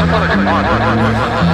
metaphorically.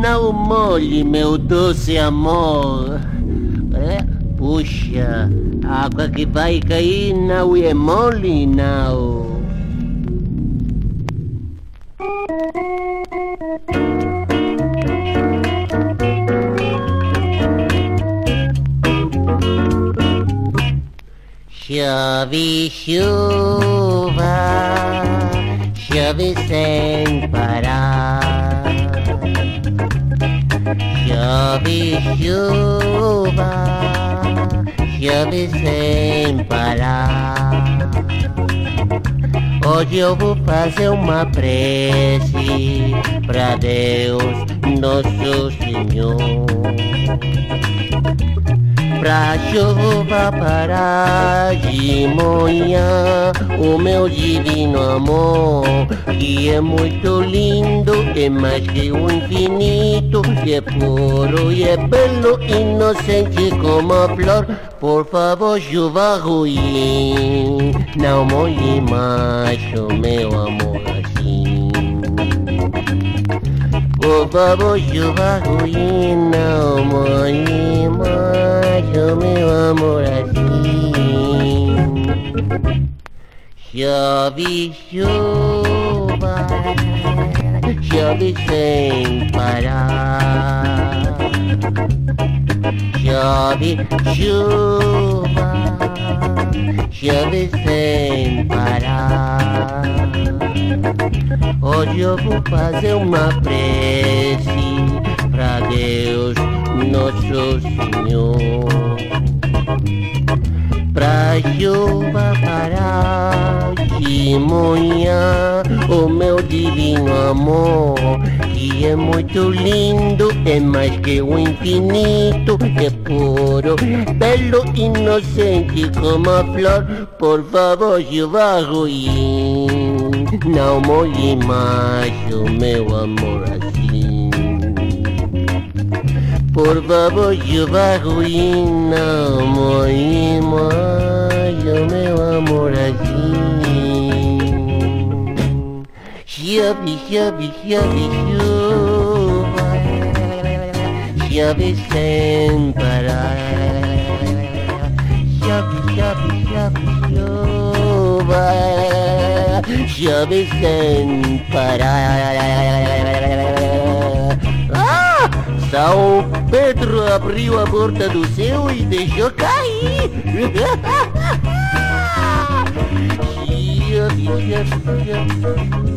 Não molhe meu doce amor. É? Puxa, a água que vai cair não é mole, não. Chove chuva, chove sem parar. Chove chuva, chove sem parar. Hoje eu vou fazer uma prece pra Deus, nosso Senhor pra chuva parar de manhã o meu divino amor. Que é muito lindo é mais que o infinito. E é puro e é belo inocente como a flor. Por favor chuva ruim não molhe mais o meu amor chuva ruim não molhe mais o meu amor assim Chove chuva, chove sem parar. Chove chuva, chove sem parar. Hoje eu vou fazer uma prece pra Deus, nosso Senhor pra chuva parar de manhã o meu divino amor que é muito lindo é mais que o infinito é puro belo inocente como flor por favor chuva ruim não molhe mais o meu amor assim por favor, chuva ruim, não molhe mais o meu amor assim. Chove, chove, chove, chuva, chove sem parar. Chove, chove, chove, chuva, chove sem parar. São Pedro abriu a porta do céu e deixou cair.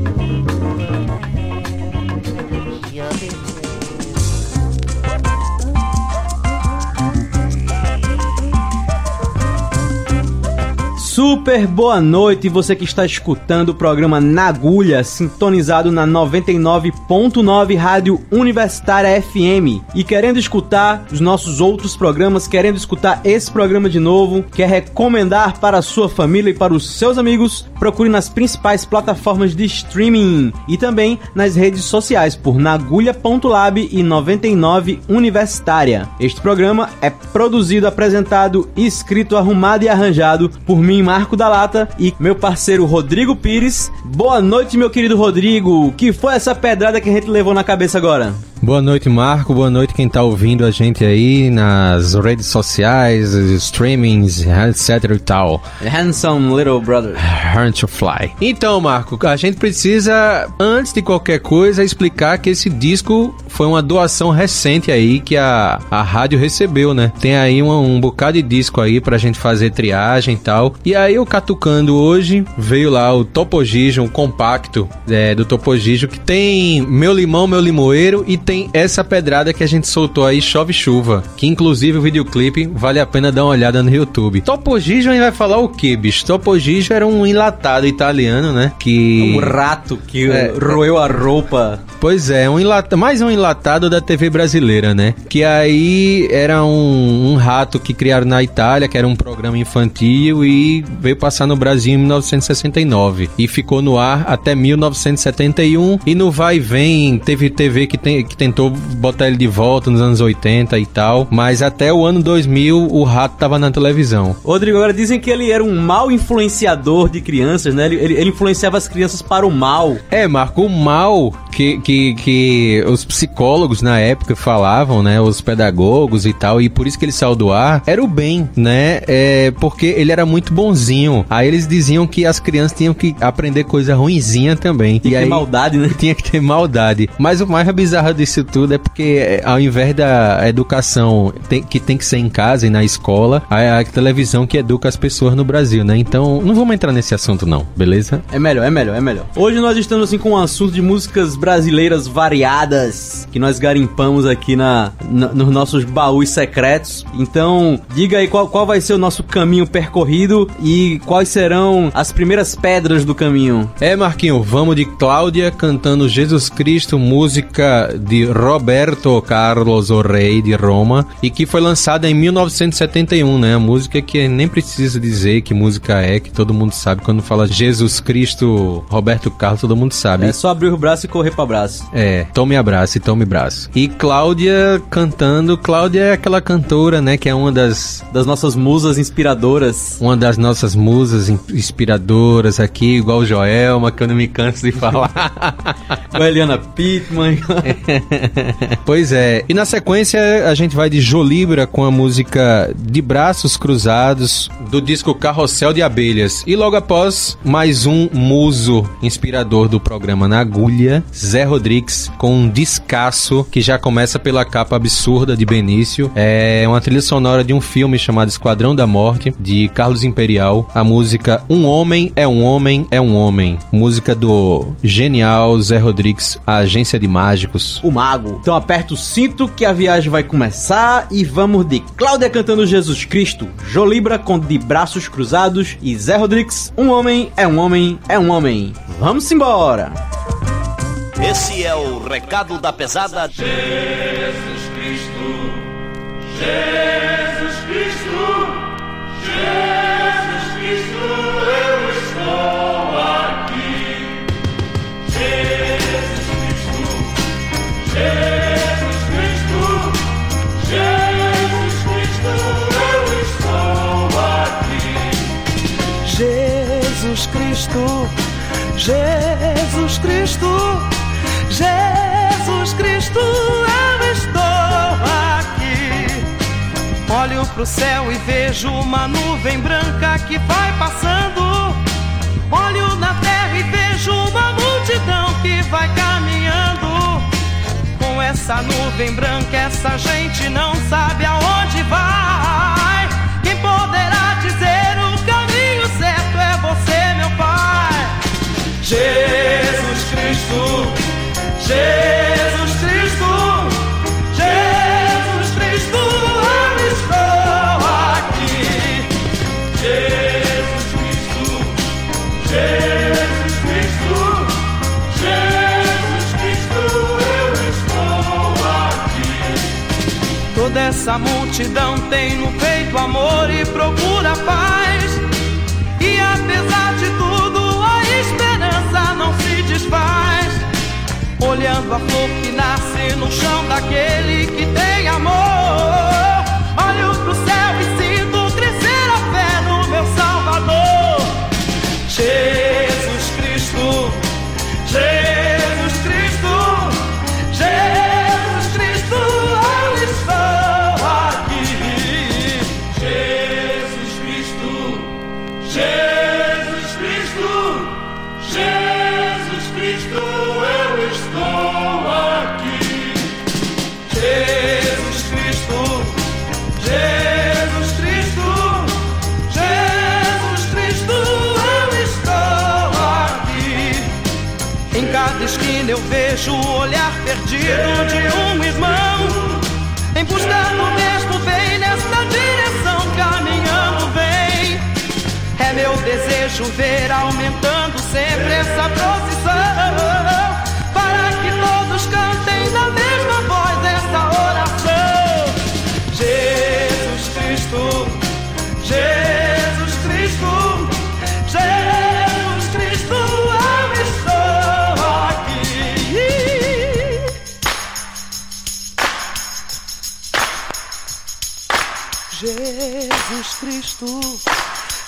Super boa noite, você que está escutando o programa Na Agulha, sintonizado na 99.9 Rádio Universitária FM. E querendo escutar os nossos outros programas, querendo escutar esse programa de novo, quer recomendar para a sua família e para os seus amigos, procure nas principais plataformas de streaming e também nas redes sociais por nagulha.lab e 99 Universitária. Este programa é produzido, apresentado, escrito, arrumado e arranjado por mim, Marco da Lata, e meu parceiro Rodrigo Pires. Boa noite, meu querido Rodrigo. Que foi essa pedrada que a gente levou na cabeça agora? Boa noite, Marco. Boa noite quem tá ouvindo a gente aí nas redes sociais, streamings, etc e tal. Handsome Little Brother. Learn to Fly. Então, Marco, a gente precisa, antes de qualquer coisa, explicar que esse disco foi uma doação recente aí que a, a rádio recebeu, né? Tem aí um, um bocado de disco aí pra gente fazer triagem e tal. E aí, eu catucando hoje, veio lá o Topogijo, um compacto é, do Topogijo, que tem Meu Limão, Meu Limoeiro e tem essa pedrada que a gente soltou aí, Chove Chuva, que inclusive o videoclipe vale a pena dar uma olhada no YouTube. Topogijo aí vai falar o que, bicho? Topogijo era um enlatado italiano, né? Que... Um rato que é, roeu a roupa. Pois é, um mais um enlatado da TV brasileira, né? Que aí era um, um rato que criaram na Itália, que era um programa infantil e veio passar no Brasil em 1969 e ficou no ar até 1971 e no vai e vem teve TV que, tem, que tentou botar ele de volta nos anos 80 e tal, mas até o ano 2000 o rato tava na televisão. Rodrigo, agora dizem que ele era um mau influenciador de crianças, né? Ele, ele, ele influenciava as crianças para o mal. É, Marco, o mal que, que, que os psicólogos na época falavam, né? Os pedagogos e tal, e por isso que ele saiu do ar, era o bem, né? É, porque ele era muito bonzinho. Aí eles diziam que as crianças tinham que aprender coisa ruinzinha também. Tinha e que aí, ter maldade, né? Tinha que ter maldade. Mas o mais bizarro disso tudo é porque é, ao invés da educação que tem que ser em casa e na escola, a, a televisão que educa as pessoas no Brasil, né? Então, não vamos entrar nesse assunto não, beleza? É melhor, é melhor, é melhor. Hoje nós estamos assim com um assunto de músicas brasileiras variadas que nós garimpamos aqui na, na nos nossos baús secretos. Então, diga aí qual, qual vai ser o nosso caminho percorrido e quais serão as primeiras pedras do caminho. É, Marquinho, vamos de Cláudia cantando Jesus Cristo, música de Roberto Carlos, o rei de Roma, e que foi lançada em 1971, né? A música que nem precisa dizer que música é, que todo mundo sabe quando fala Jesus Cristo, Roberto Carlos, todo mundo sabe. É só abrir o braço e correr para braço. É, tome abraço e tome braço. E Cláudia cantando, Cláudia é aquela cantora, né, que é uma das das nossas musas inspiradoras. Uma das nossas musas inspiradoras aqui, igual Joelma, que eu não me canso de falar. Eliana Pittman. pois é. E na sequência a gente vai de Jolibra com a música De Braços Cruzados do disco Carrossel de Abelhas. E logo após, mais um muso inspirador do programa Na Agulha, Zé Rodrigues, com um descasso que já começa pela capa absurda de Benício. É uma trilha sonora de um filme chamado Esquadrão da Morte, de Carlos Imperial. A música Um Homem é um Homem é um Homem. Música do genial Zé Rodrigues, a agência de mágicos. O Mago. Então aperta o cinto que a viagem vai começar e vamos de Cláudia cantando Jesus Cristo, Jolibra com De Braços Cruzados e Zé Rodrigues, Um Homem é um Homem é um Homem. Vamos embora! Esse é o recado da pesada. Jesus Cristo, Jesus Cristo, Jesus pro céu e vejo uma nuvem branca que vai passando. Olho na terra e vejo uma multidão que vai caminhando. Com essa nuvem branca, essa gente não sabe aonde vai. Quem poderá dizer o caminho certo é você, meu Pai. Jesus Cristo. Jesus Cristo, essa multidão tem no peito amor e procura paz. E apesar de tudo, a esperança não se desfaz olhando a flor que nasce no chão daquele que tem amor. Olho pro céu vejo o olhar perdido de um irmão. Em busca do mesmo vem nesta direção, caminhando vem. É meu desejo ver aumentando sempre essa procissão.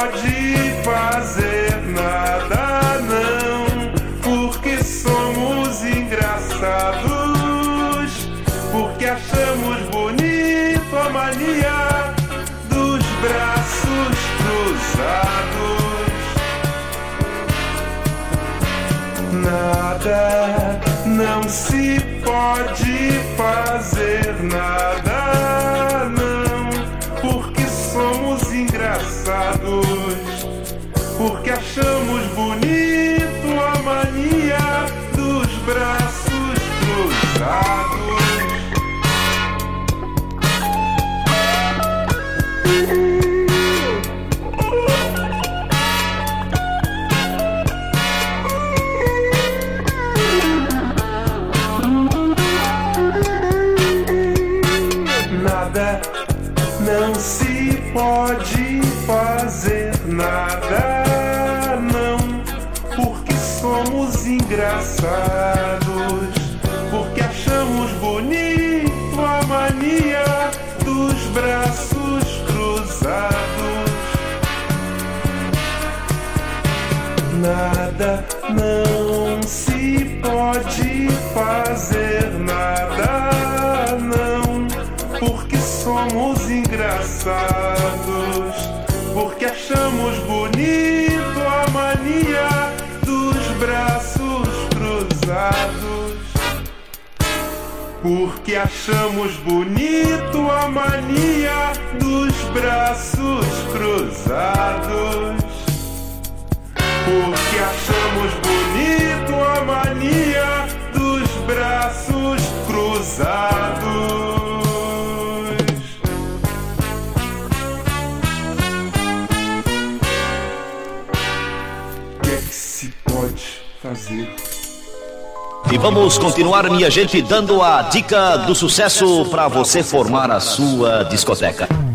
Pode fazer nada não porque somos engraçados porque achamos bonito a mania dos braços cruzados. Nada não se pode fazer nada não porque somos engraçados Nada, não se pode fazer nada, não, porque somos engraçados, porque achamos bonito a mania dos braços cruzados. Porque achamos bonito a mania dos braços cruzados porque achamos bonito a mania dos braços cruzados. É fazer. E vamos continuar, minha gente, dando a dica do sucesso para você formar a sua discoteca.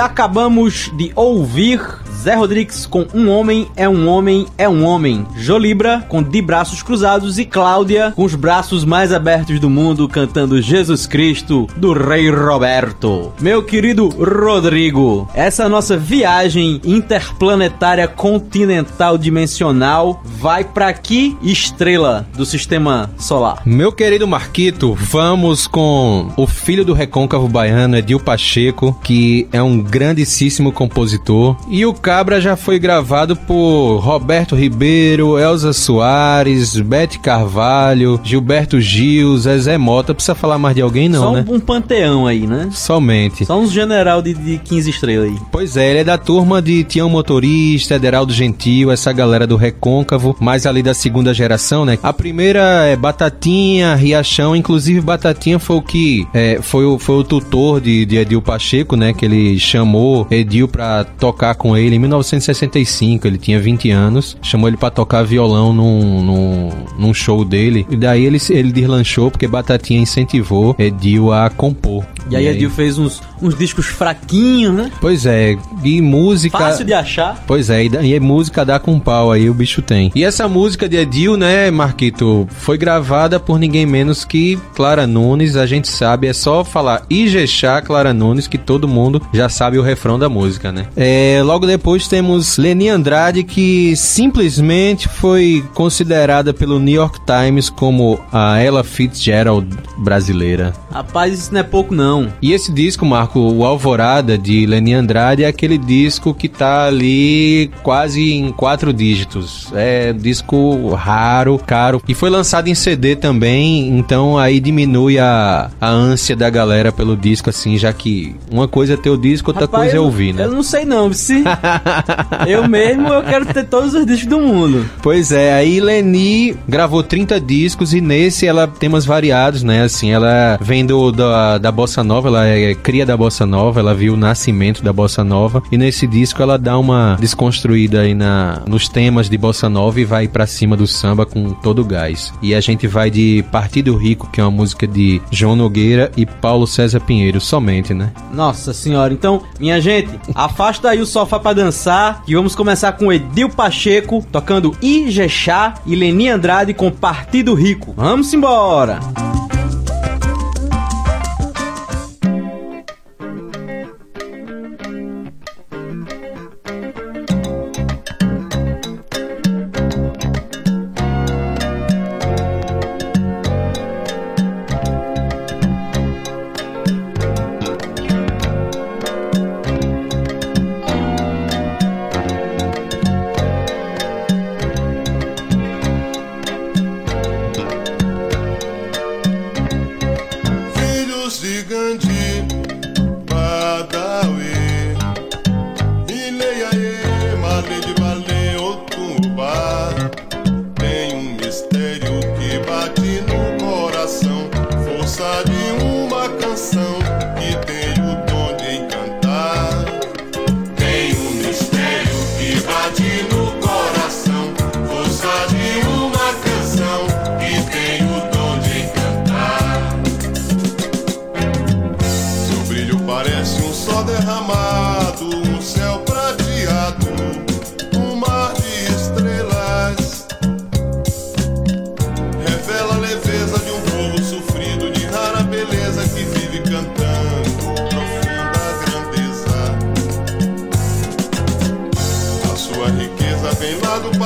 Acabamos de ouvir Zé Rodrigues com Um Homem é um Homem é um Homem. Jolibra com De Braços Cruzados e Cláudia com os braços mais abertos do mundo cantando Jesus Cristo do Rei Roberto. Meu querido Rodrigo, essa nossa viagem interplanetária continental dimensional vai para que estrela do sistema solar? Meu querido Marquito, vamos com o filho do recôncavo baiano, Edil Pacheco, que é um grandíssimo compositor. E o Cabra já foi gravado por Roberto Ribeiro, Elza Soares, Bete Carvalho, Gilberto Gil, Zezé Mota. Precisa falar mais de alguém, não, Só um, né? um panteão aí, né? Somente. Só uns general de, de 15 estrelas aí. Pois é, ele é da turma de Tião Motorista, Ederaldo Gentil, essa galera do Recôncavo, mais ali da segunda geração, né? A primeira é Batatinha, Riachão, inclusive Batatinha foi o que é, foi, o, foi o tutor de, de Edil Pacheco, né? Que ele chamou Edil pra tocar com ele 1965, ele tinha 20 anos, chamou ele pra tocar violão num, num, num show dele, e daí ele, ele deslanchou porque Batatinha incentivou Edil a compor. E aí Edil fez uns, uns discos fraquinhos, né? Pois é, e música... Fácil de achar. Pois é, e, e música dá com pau aí, o bicho tem. E essa música de Edil, né, Marquito, foi gravada por ninguém menos que Clara Nunes, a gente sabe, é só falar Ijexá Clara Nunes que todo mundo já sabe o refrão da música, né? É, logo depois temos Leni Andrade, que simplesmente foi considerada pelo New York Times como a Ella Fitzgerald brasileira. Rapaz, isso não é pouco não. E esse disco, Marco, o Alvorada de Leni Andrade, é aquele disco que tá ali quase em quatro dígitos. É um disco raro, caro. E foi lançado em CD também, então aí diminui a, a ânsia da galera pelo disco, assim, já que uma coisa é ter o disco, outra Rapaz, coisa é ouvir, né? Eu não sei não, se eu mesmo eu quero ter todos os discos do mundo. Pois é, aí Leni gravou 30 discos e nesse ela tem temas variados, né? Assim, ela vem do, da, da Bossa Nova, ela é cria da Bossa Nova, ela viu o nascimento da Bossa Nova e nesse disco ela dá uma desconstruída aí na, nos temas de Bossa Nova e vai pra cima do samba com todo o gás. E a gente vai de Partido Rico, que é uma música de João Nogueira e Paulo César Pinheiro, somente, né? Nossa senhora, então, minha gente, afasta aí o sofá pra dançar, que vamos começar com Edil Pacheco tocando Ijexá e Leni Andrade com Partido Rico. Vamos embora! Filhos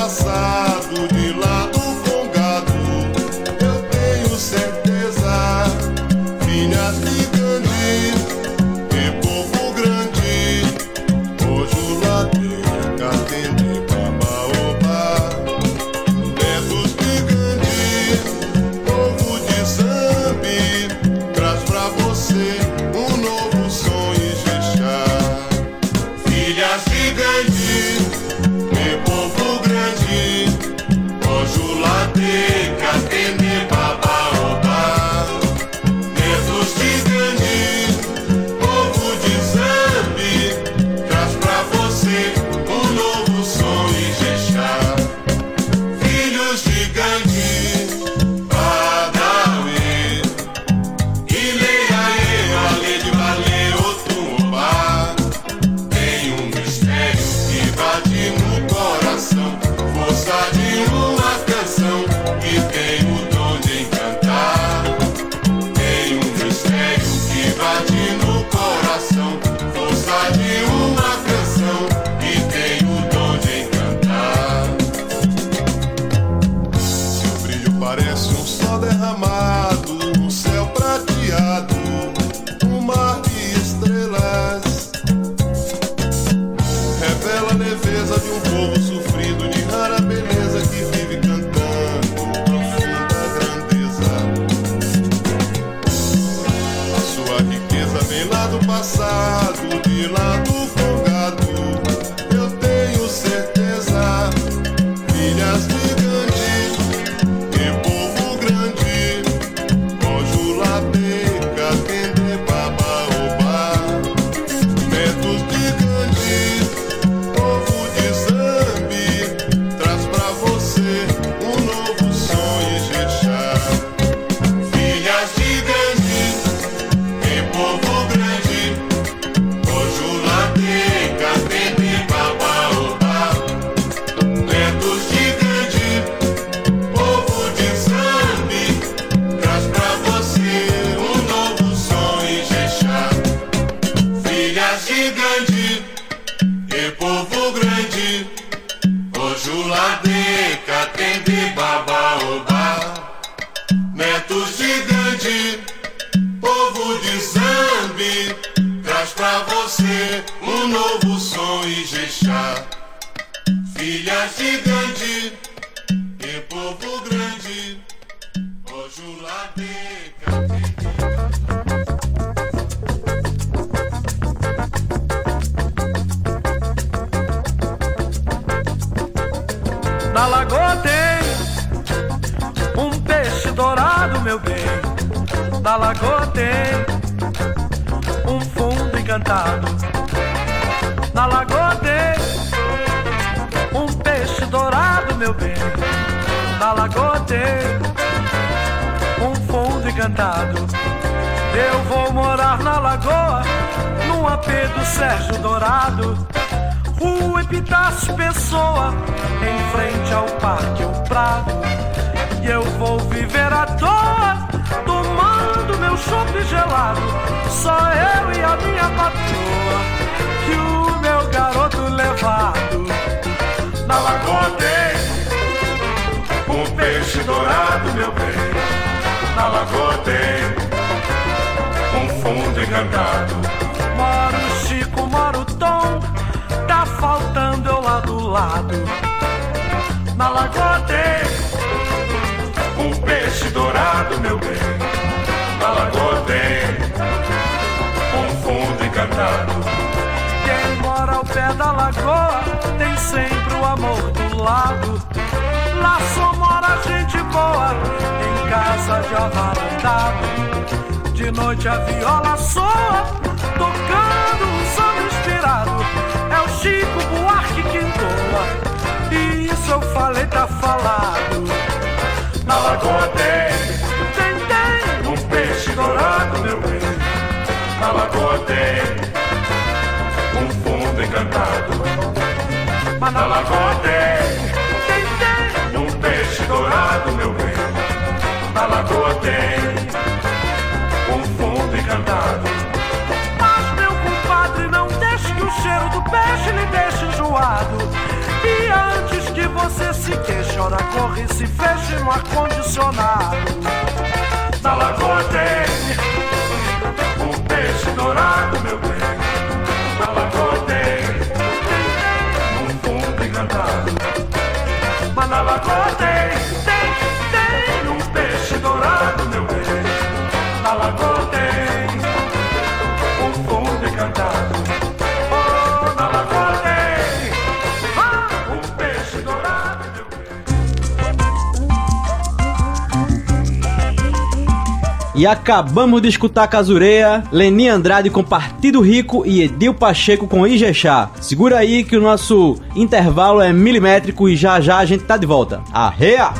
lá Eu vou morar na lagoa, num AP do Sérgio Dourado. Rua Epitácio Pessoa, em frente ao Parque O Prado. E eu vou viver à toa, tomando meu chopp gelado. Só eu e a minha patroa, e o meu garoto levado. Na lagoa tem um peixe dourado, meu bem. Na lagoa tem um fundo encantado. Mora o Chico, mora o Tom, tá faltando eu lá do lado. Na lagoa tem Um peixe dourado, meu bem. Na lagoa tem um fundo encantado. Quem mora ao pé da lagoa tem sempre o amor do lado. Lá só mora gente boa, casa de avarandado. De noite a viola soa, tocando um samba inspirado. É o Chico Buarque que entoa, e isso eu falei, tá falado. Na lagoa tem Tem, tem, um peixe dourado, meu bem. Na lagoa tem um fundo encantado. mas Na lagoa tem tem, tem. um peixe dourado, meu bem. Lagoa tem um fundo encantado. Mas meu compadre, não deixe que o cheiro do peixe lhe deixe enjoado. E antes que você se queixe, ora corre e se feche no ar-condicionado. Na lagoa tem um peixe dourado, meu bem. E acabamos de escutar Casureia, Leni Andrade com Partido Rico e Edil Pacheco com Ijexá. Segura aí que o nosso intervalo é milimétrico e já já a gente tá de volta. Arreia!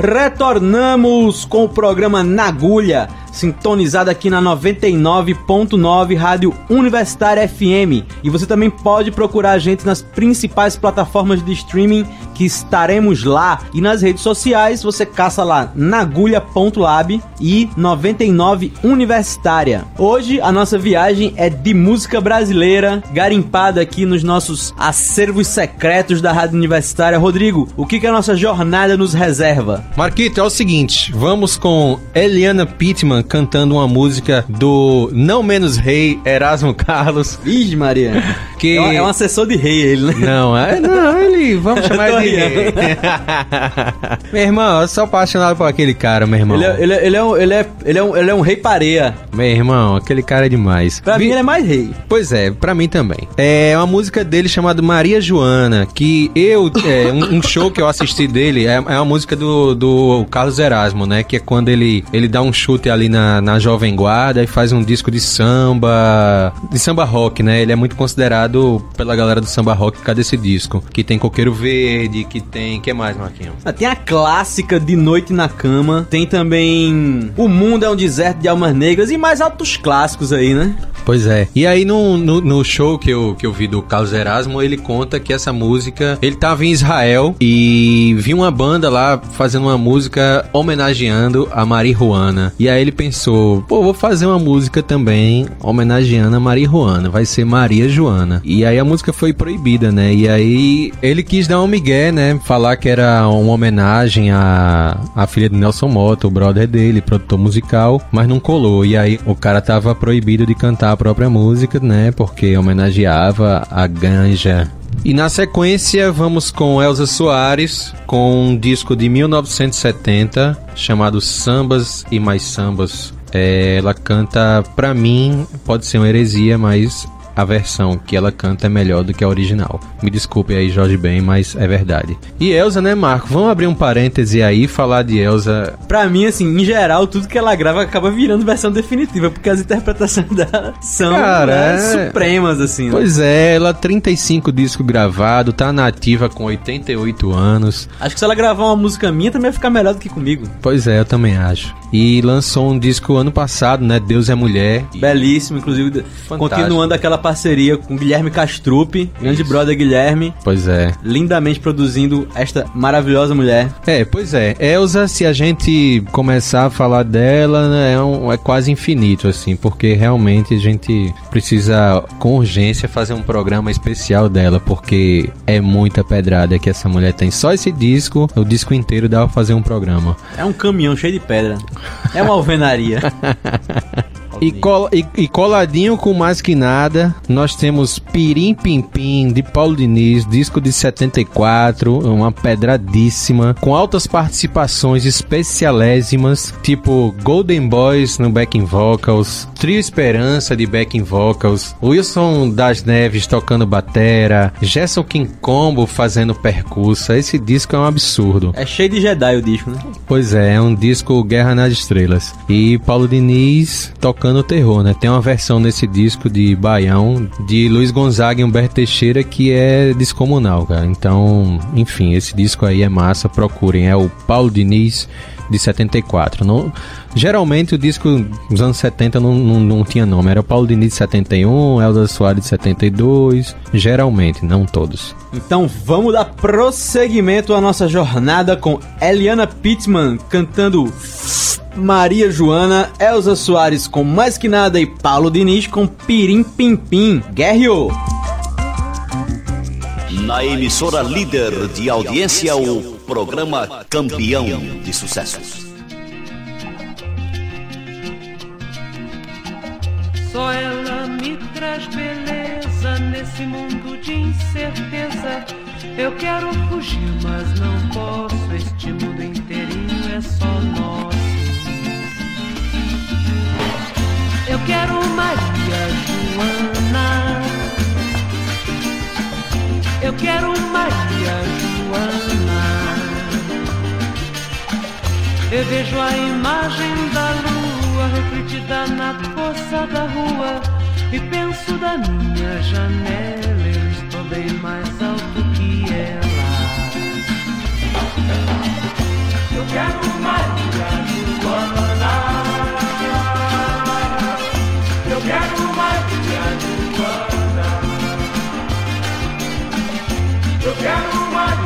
Retornamos com o programa Nagulha, sintonizado aqui na 99.9 Rádio Universitária FM. E você também pode procurar a gente nas principais plataformas de streaming que estaremos lá. E nas redes sociais você caça lá nagulha.lab e 99 Universitária. Hoje a nossa viagem é de música brasileira, garimpada aqui nos nossos acervos secretos da Rádio Universitária. Rodrigo, o que, que a nossa jornada nos reserva? Marquito, é o seguinte, vamos com Eliana Pittman cantando uma música do não menos rei Erasmo Carlos, Ih, Maria. que É, um, assessor de rei ele, né? Não, é, não, ele, vamos chamar ele meu irmão, eu sou apaixonado por aquele cara, meu irmão. Ele é, ele, é, ele, é um, ele, é, ele, é um, ele é um rei pareia. Meu irmão, aquele cara é demais. Pra Vi- mim ele é mais rei. Pois é, pra mim também. É uma música dele chamada Maria Joana, que eu. É, um, um show que eu assisti dele é, é uma música do, do Carlos Erasmo, né? Que é quando ele, ele dá um chute ali na, na Jovem Guarda e faz um disco de samba. de samba rock, né? Ele é muito considerado pela galera do samba rock por causa desse disco. Que tem Coqueiro Verde, que tem. que mais, Marquinhos? Ah, Tem a clássica De Noite na Cama. Tem também O Mundo é um Deserto de Almas Negras e mais altos clássicos aí, né? Pois é. E aí no, no, no show que eu, que eu vi do Carlos Erasmo, ele conta que essa música, ele tava em Israel e viu uma banda lá fazendo uma música homenageando a marihuana. E aí ele pensou, pô, vou fazer uma música também homenageando a marihuana, vai ser Maria Joana. E aí a música foi proibida, né? E aí ele quis dar um migué, né? Falar que era uma homenagem à, à filha de Nelson Mota, o brother dele, produtor musical, mas não colou. E aí o cara tava proibido de cantar a própria música, né? Porque homenageava a ganja. E na sequência vamos com Elza Soares com um disco de 1970 chamado Sambas e Mais Sambas. É, ela canta, pra mim, pode ser uma heresia, mas a versão que ela canta é melhor do que a original. Me desculpe aí, Jorge Ben, mas é verdade. E Elza, né, Marco? Vamos abrir um parêntese aí e falar de Elza. Pra mim, assim, em geral, tudo que ela grava acaba virando versão definitiva, porque as interpretações dela são Cara, né, é- supremas, assim. né? Pois é, ela 35 discos gravados, tá nativa com 88 anos. Acho que se ela gravar uma música minha, também vai ficar melhor do que comigo. Pois é, eu também acho. E lançou um disco ano passado, né? Deus é Mulher. Belíssimo, inclusive, continuando aquela parceria com Guilherme Castrupe, grande Isso. brother Guilherme, Pois é. lindamente produzindo esta maravilhosa mulher. É, pois é. Elza, se a gente começar a falar dela, né, é, um- é quase infinito, assim, porque realmente a gente precisa, com urgência, fazer um programa especial dela, porque é muita pedrada que essa mulher tem. Só esse disco, o disco inteiro dá pra fazer um programa. É um caminhão cheio de pedra. É uma alvenaria. E, col- e- e coladinho com mais que nada, nós temos Pirim Pim Pim de Paulo Diniz, disco de 74, uma pedradíssima, com altas participações especialésimas, tipo Golden Boys no backing vocals, Trio Esperança de backing vocals, Wilson das Neves tocando batera, Gerson King Combo fazendo percussa. Esse disco é um absurdo. é cheio de Jedi o disco, né? Pois é, é um disco Guerra nas Estrelas. E Paulo Diniz tocando terror, né? Tem uma versão nesse disco de Baião, de Luiz Gonzaga e Humberto Teixeira, que é descomunal, cara. Então, enfim, esse disco aí é massa, procurem. É o Paulo Diniz de 74. Não, geralmente o disco dos anos 70 não, não, não tinha nome. Era Paulo Diniz de 71, Elza Soares de 72. Geralmente, não todos. Então vamos dar prosseguimento à nossa jornada com Eliana Pittman cantando Maria Joana, Elza Soares com Mais Que Nada e Paulo Diniz com Pirim Pim Pim. Guerreou! Na emissora líder de audiência, o programa Campeão de Sucessos. Só ela me traz beleza nesse mundo de incerteza. Eu quero fugir, mas não posso. Este mundo inteirinho é só nosso. Quero Maria Joana. Eu quero Maria Joana. Eu vejo a imagem da lua refletida na poça da rua e penso da minha janela. Eu estou bem mais alto que ela. Eu quero Maria Joana. Eu quero Maria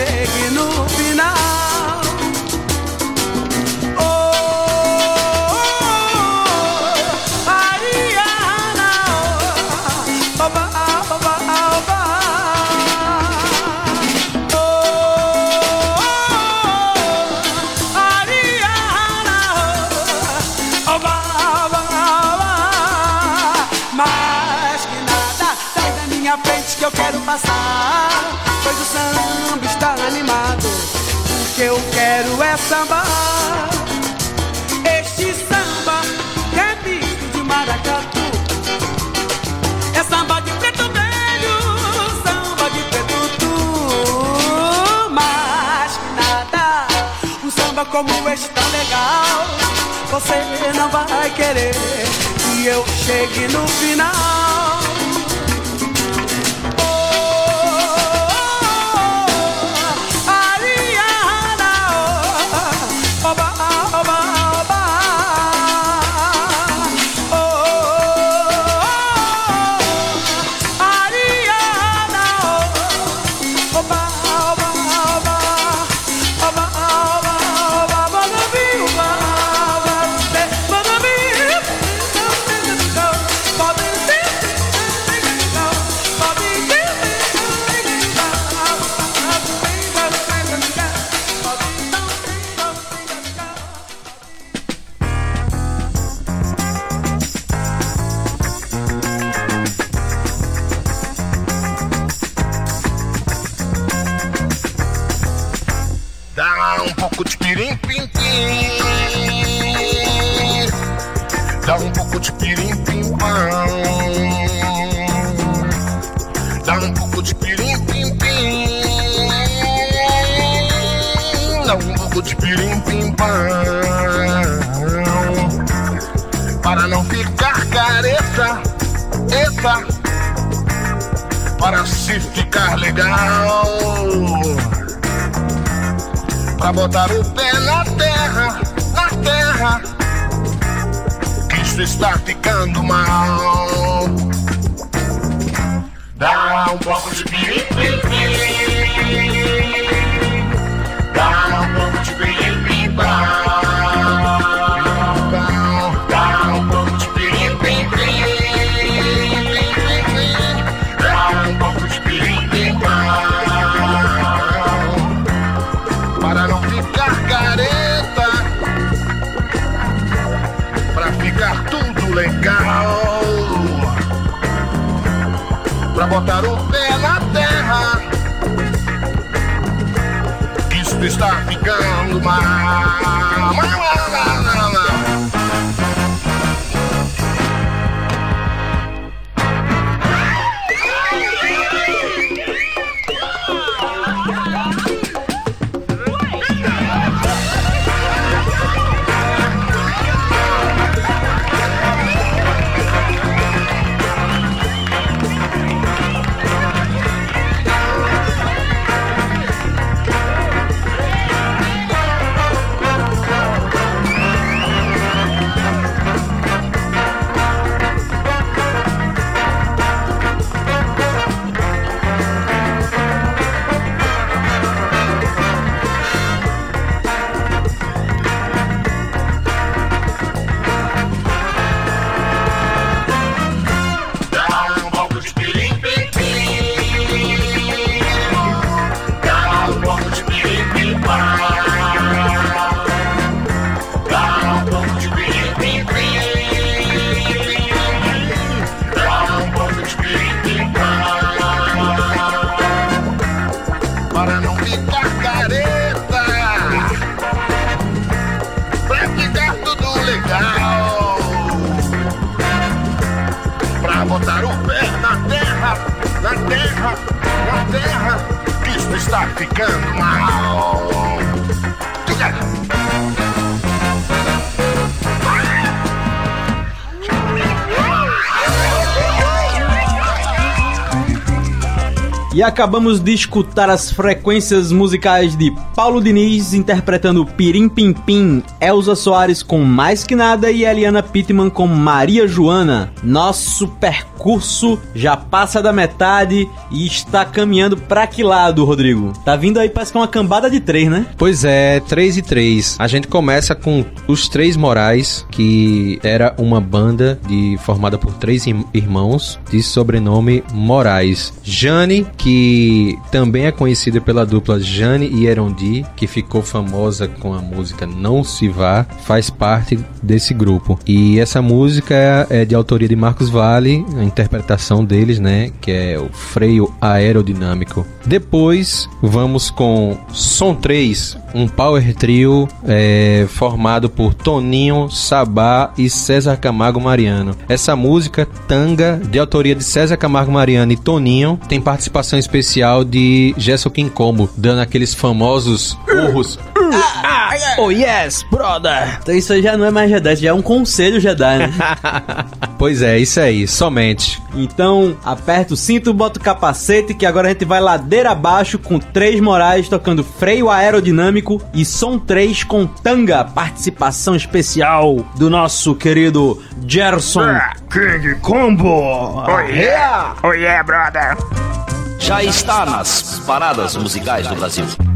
chegue no que eu quero é sambar. Este samba que é misto de maracatu. É samba de preto velho, samba de preto tu. Mas que nada, um samba como este tá legal. Você não vai querer que eu chegue no final. festa para se ficar legal. Pra botar o pé na terra, na terra, que isso está ficando mal. Dá um pouco de piripiri. botar o pé na terra. Isso está ficando mal. girl. E acabamos de escutar as frequências musicais de Paulo Diniz interpretando Pirim Pim Pim, Elza Soares com Mais Que Nada e Eliana Pittman com Maria Joana. Nosso percurso já passa da metade e está caminhando pra que lado, Rodrigo? Tá vindo aí, parece que é uma cambada de três, né? Pois é, 3 e 3. A gente começa com os Três Morais, que era uma banda de, formada por três irmãos de sobrenome Moraes. Jane, que também é conhecida pela dupla Jane e Erondi, que ficou famosa com a música Não Se Vá, faz parte desse grupo. E essa música é de autoria de Marcos Vale, a interpretação deles, né, que é o freio aerodinâmico. Depois vamos com Som 3, um power trio é, formado por Toninho, Sabá e César Camargo Mariano. Essa música, Tanga, de autoria de César Camargo Mariano e Toninho, tem participação especial de Gerson Combo, dando aqueles famosos urros. Oh yes, brother! Então isso aí já não é mais Jedi, isso já é um conselho Jedi, né? Pois é, isso aí, somente. Então, aperta o cinto, bota o capacete, que agora a gente vai ladeira abaixo com três morais tocando freio aerodinâmico e som 3 com tanga, participação especial do nosso querido Gerson King Combo. Oh yeah! Oh yeah, brother! Já está nas paradas musicais do Brasil.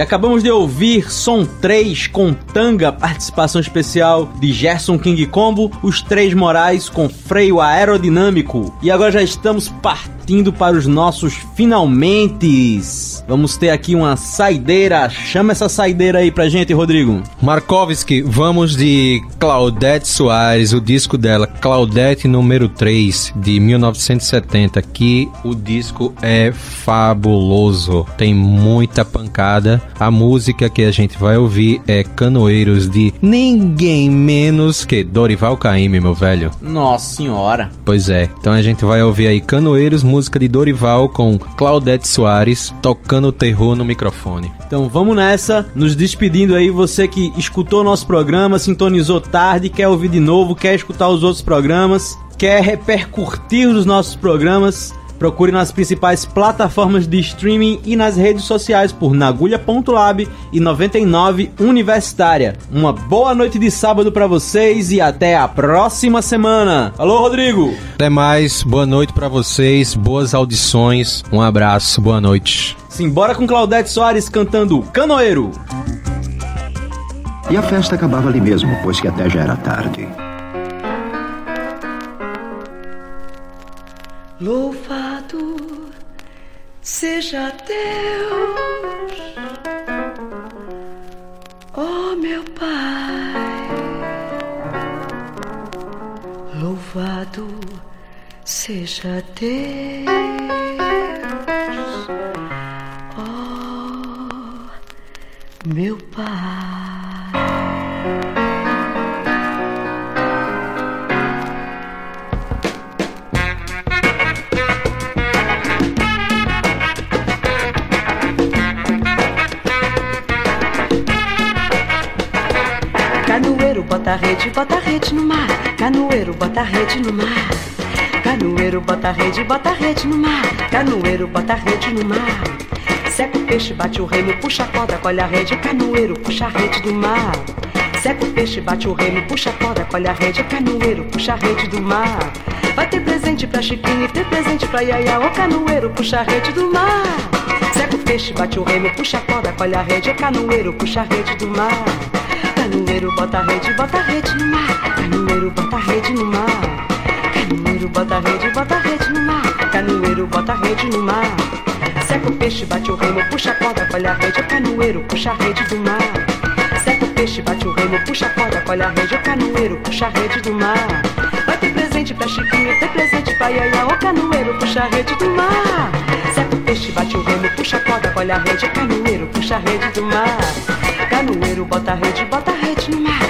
E acabamos de ouvir Som 3 com Tanga, participação especial de Gerson King Combo, Os Três Morais com freio aerodinâmico. E agora já estamos partindo para os nossos finalmente. Vamos ter aqui uma saideira. Chama essa saideira aí pra gente, Rodrigo. Markovski, vamos de Claudete Soares, o disco dela, Claudete número 3, de 1970, que o disco é fabuloso, tem muita pancada. A música que a gente vai ouvir é Canoeiros de ninguém menos que Dorival Caymmi, meu velho. Nossa senhora. Pois é, então a gente vai ouvir aí Canoeiros, música de Dorival com Claudete Soares tocando o terror no microfone. Então vamos nessa, nos despedindo aí, você que escutou nosso programa, sintonizou tarde, quer ouvir de novo, quer escutar os outros programas, quer repercutir os nossos programas, procure nas principais plataformas de streaming e nas redes sociais por nagulha.lab e 99 Universitária. Uma boa noite de sábado para vocês e até a próxima semana. Alô, Rodrigo! Até mais, boa noite pra vocês, boas audições, um abraço, boa noite. Simbora com Claudete Soares cantando Canoeiro. E a festa acabava ali mesmo, pois que até já era tarde. Louvado seja Deus, ó meu Pai. Louvado seja Deus, ó meu Pai. Canoeiro, bota rede, bota rede no mar. Canoeiro, bota rede no mar. Canoeiro, bota rede, bota rede no mar. Canoeiro, bota rede no mar. Seca o peixe, bate o remo, puxa a corda, colhe a rede. Canoeiro, puxa a rede do mar. Seca o peixe, bate o remo, puxa a corda, colhe a rede. Canoeiro, puxa a rede do mar. Vai ter presente pra Chiquinho, ter presente pra Yaya. Ô canoeiro, puxa a rede do mar. Seca o peixe, bate o remo, puxa a corda, colhe a rede. Canoeiro, puxa a rede do mar. Canoeiro, bota rede, bota rede no mar. Canoeiro, bota a rede no mar. Canoeiro, bota a rede, bota rede no mar. Canoeiro, bota a rede no mar. Seca o peixe, bate o remo, puxa a corda, colhe a rede. Canoeiro, puxa a rede do mar. Seca o peixe, bate o remo, puxa a corda, colhe a rede. Canoeiro, puxa a rede do mar. Vai ter presente pra Chiquinho, ter presente pra Yaya. Ô canoeiro, puxa a rede do mar. Seca o peixe, bate o remo, puxa a corda, colhe a rede. Canoeiro, puxa a rede do mar. Canoeiro, bota a rede, bota a rede no mar.